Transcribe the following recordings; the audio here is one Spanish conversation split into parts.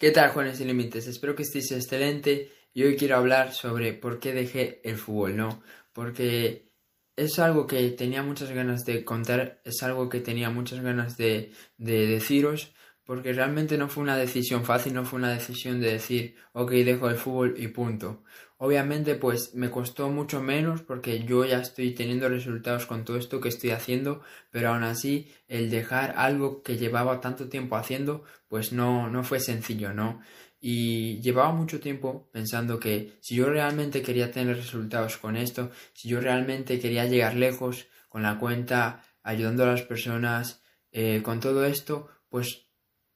¿Qué tal, jóvenes sin límites? Espero que estéis excelente y hoy quiero hablar sobre por qué dejé el fútbol, ¿no? Porque es algo que tenía muchas ganas de contar, es algo que tenía muchas ganas de, de deciros, porque realmente no fue una decisión fácil, no fue una decisión de decir, ok, dejo el fútbol y punto. Obviamente, pues me costó mucho menos porque yo ya estoy teniendo resultados con todo esto que estoy haciendo, pero aún así el dejar algo que llevaba tanto tiempo haciendo, pues no, no fue sencillo, ¿no? Y llevaba mucho tiempo pensando que si yo realmente quería tener resultados con esto, si yo realmente quería llegar lejos con la cuenta, ayudando a las personas, eh, con todo esto, pues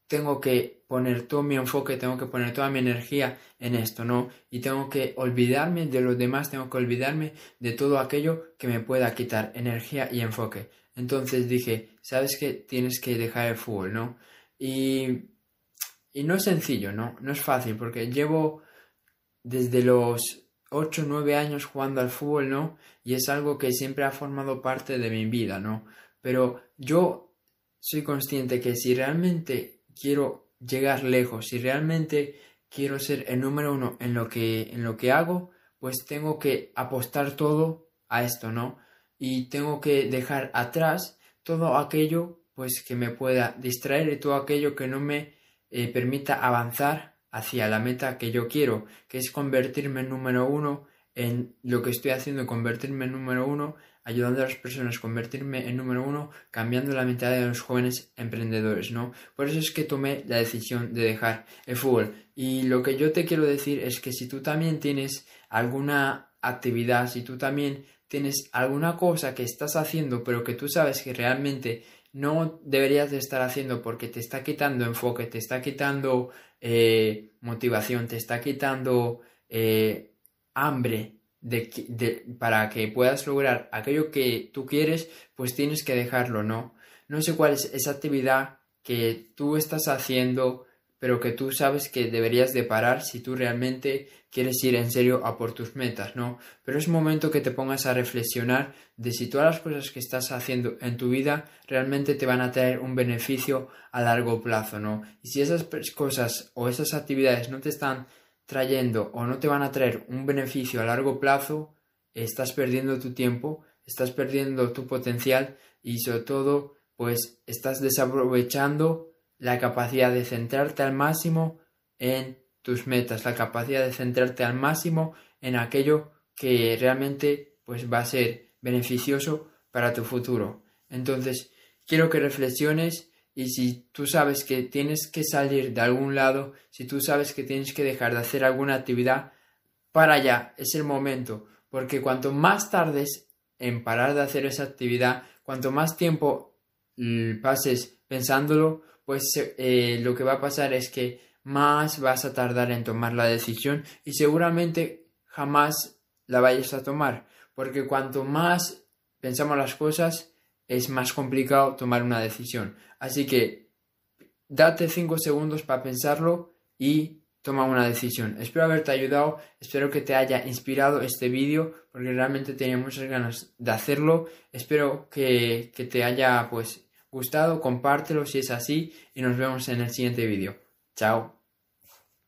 tengo que poner todo mi enfoque, tengo que poner toda mi energía en esto, ¿no? Y tengo que olvidarme de los demás, tengo que olvidarme de todo aquello que me pueda quitar energía y enfoque. Entonces dije, ¿sabes qué? Tienes que dejar el fútbol, ¿no? Y, y no es sencillo, ¿no? No es fácil, porque llevo desde los 8 9 años jugando al fútbol, ¿no? Y es algo que siempre ha formado parte de mi vida, ¿no? Pero yo soy consciente que si realmente quiero llegar lejos, si realmente quiero ser el número uno en lo que, en lo que hago, pues tengo que apostar todo a esto, ¿no? Y tengo que dejar atrás todo aquello pues que me pueda distraer y todo aquello que no me eh, permita avanzar hacia la meta que yo quiero, que es convertirme en número uno en lo que estoy haciendo, convertirme en número uno, ayudando a las personas, convertirme en número uno, cambiando la mentalidad de los jóvenes emprendedores, ¿no? Por eso es que tomé la decisión de dejar el fútbol. Y lo que yo te quiero decir es que si tú también tienes alguna actividad, si tú también tienes alguna cosa que estás haciendo, pero que tú sabes que realmente no deberías de estar haciendo porque te está quitando enfoque, te está quitando eh, motivación, te está quitando eh, hambre de, para que puedas lograr aquello que tú quieres, pues tienes que dejarlo, ¿no? No sé cuál es esa actividad que tú estás haciendo, pero que tú sabes que deberías de parar si tú realmente quieres ir en serio a por tus metas, ¿no? Pero es momento que te pongas a reflexionar de si todas las cosas que estás haciendo en tu vida realmente te van a traer un beneficio a largo plazo, ¿no? Y si esas cosas o esas actividades no te están trayendo o no te van a traer un beneficio a largo plazo, estás perdiendo tu tiempo, estás perdiendo tu potencial y sobre todo pues estás desaprovechando la capacidad de centrarte al máximo en tus metas, la capacidad de centrarte al máximo en aquello que realmente pues va a ser beneficioso para tu futuro. Entonces, quiero que reflexiones y si tú sabes que tienes que salir de algún lado, si tú sabes que tienes que dejar de hacer alguna actividad, para allá, es el momento, porque cuanto más tardes en parar de hacer esa actividad, cuanto más tiempo pases pensándolo, pues eh, lo que va a pasar es que más vas a tardar en tomar la decisión y seguramente jamás la vayas a tomar, porque cuanto más pensamos las cosas, es más complicado tomar una decisión. Así que date 5 segundos para pensarlo y toma una decisión. Espero haberte ayudado, espero que te haya inspirado este vídeo porque realmente tenía muchas ganas de hacerlo. Espero que, que te haya pues gustado, compártelo si es así y nos vemos en el siguiente vídeo. Chao.